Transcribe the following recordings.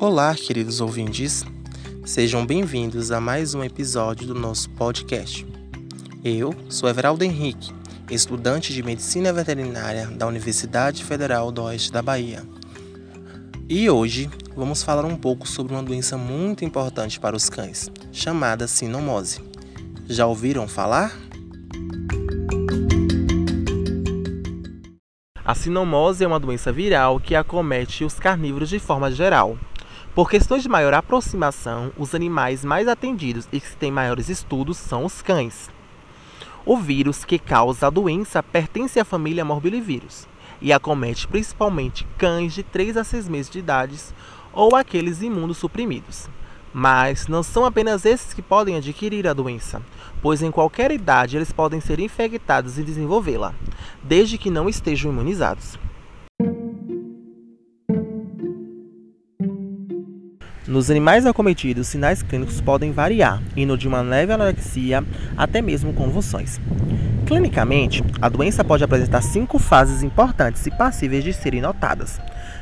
Olá, queridos ouvintes. Sejam bem-vindos a mais um episódio do nosso podcast. Eu sou Everaldo Henrique, estudante de Medicina Veterinária da Universidade Federal do Oeste da Bahia. E hoje vamos falar um pouco sobre uma doença muito importante para os cães, chamada sinomose. Já ouviram falar? A sinomose é uma doença viral que acomete os carnívoros de forma geral. Por questões de maior aproximação, os animais mais atendidos e que têm maiores estudos são os cães. O vírus que causa a doença pertence à família Morbillivirus e acomete principalmente cães de 3 a 6 meses de idade ou aqueles imunossuprimidos. Mas não são apenas esses que podem adquirir a doença, pois em qualquer idade eles podem ser infectados e desenvolvê-la, desde que não estejam imunizados. Nos animais acometidos, sinais clínicos podem variar, indo de uma leve anorexia até mesmo convulsões. Clinicamente, a doença pode apresentar cinco fases importantes e passíveis de serem notadas,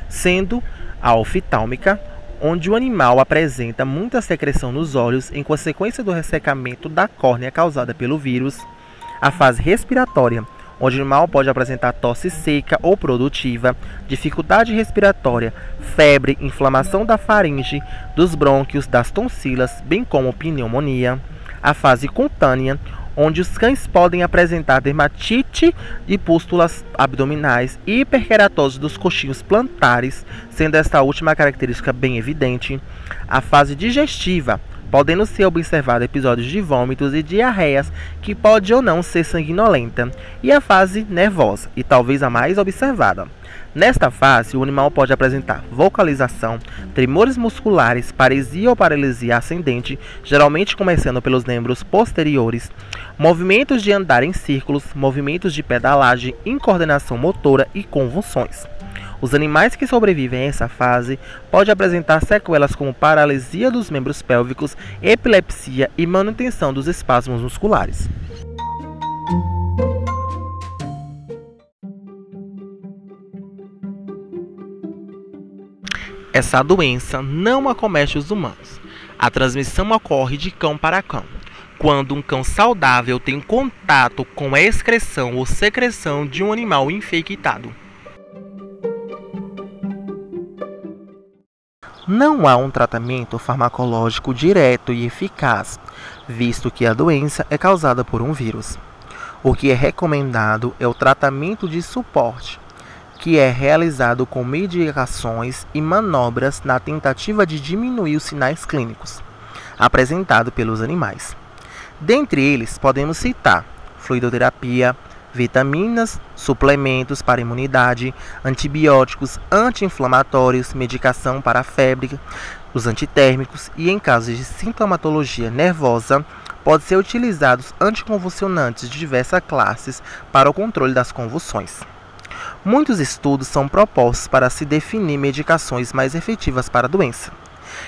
sendo a oftálmica, onde o animal apresenta muita secreção nos olhos em consequência do ressecamento da córnea causada pelo vírus, a fase respiratória, onde o animal pode apresentar tosse seca ou produtiva, dificuldade respiratória, febre, inflamação da faringe, dos brônquios, das tonsilas, bem como pneumonia. A fase cutânea, onde os cães podem apresentar dermatite e pústulas abdominais e hiperkeratose dos coxinhos plantares, sendo esta última característica bem evidente. A fase digestiva, podendo ser observado episódios de vômitos e diarreias que pode ou não ser sanguinolenta, e a fase nervosa, e talvez a mais observada. Nesta fase, o animal pode apresentar vocalização, tremores musculares, paresia ou paralisia ascendente, geralmente começando pelos membros posteriores, movimentos de andar em círculos, movimentos de pedalagem, incoordenação motora e convulsões. Os animais que sobrevivem a essa fase podem apresentar sequelas como paralisia dos membros pélvicos, epilepsia e manutenção dos espasmos musculares. Essa doença não acomete os humanos. A transmissão ocorre de cão para cão. Quando um cão saudável tem contato com a excreção ou secreção de um animal infectado. Não há um tratamento farmacológico direto e eficaz, visto que a doença é causada por um vírus. O que é recomendado é o tratamento de suporte, que é realizado com medicações e manobras na tentativa de diminuir os sinais clínicos apresentados pelos animais. Dentre eles, podemos citar fluidoterapia, vitaminas, suplementos para imunidade, antibióticos, anti-inflamatórios, medicação para a febre, os antitérmicos e, em casos de sintomatologia nervosa, pode ser utilizados anticonvulsionantes de diversas classes para o controle das convulsões. Muitos estudos são propostos para se definir medicações mais efetivas para a doença.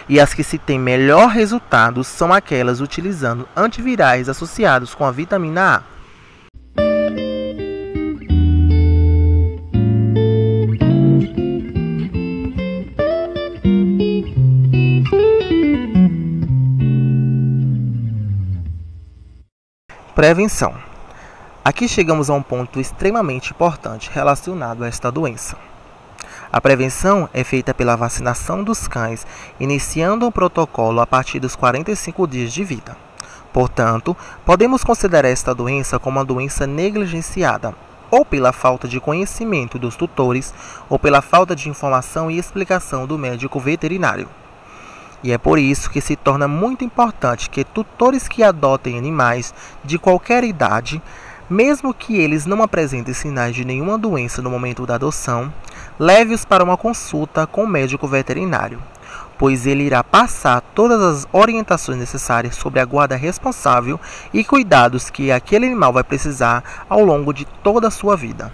E as que se têm melhor resultado são aquelas utilizando antivirais associados com a vitamina A. Prevenção. Aqui chegamos a um ponto extremamente importante relacionado a esta doença. A prevenção é feita pela vacinação dos cães, iniciando um protocolo a partir dos 45 dias de vida. Portanto, podemos considerar esta doença como uma doença negligenciada, ou pela falta de conhecimento dos tutores, ou pela falta de informação e explicação do médico veterinário. E é por isso que se torna muito importante que tutores que adotem animais de qualquer idade, mesmo que eles não apresentem sinais de nenhuma doença no momento da adoção, leve-os para uma consulta com o médico veterinário, pois ele irá passar todas as orientações necessárias sobre a guarda responsável e cuidados que aquele animal vai precisar ao longo de toda a sua vida.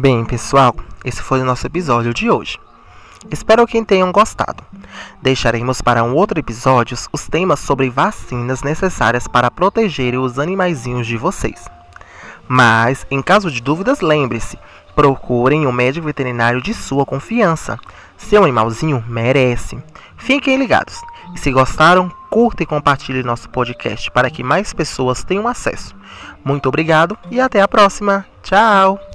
Bem, pessoal, esse foi o nosso episódio de hoje. Espero que tenham gostado. Deixaremos para um outro episódio os temas sobre vacinas necessárias para proteger os animaizinhos de vocês. Mas, em caso de dúvidas, lembre-se, procurem o um médico veterinário de sua confiança. Seu animalzinho merece. Fiquem ligados. Se gostaram, curta e compartilhe nosso podcast para que mais pessoas tenham acesso. Muito obrigado e até a próxima. Tchau!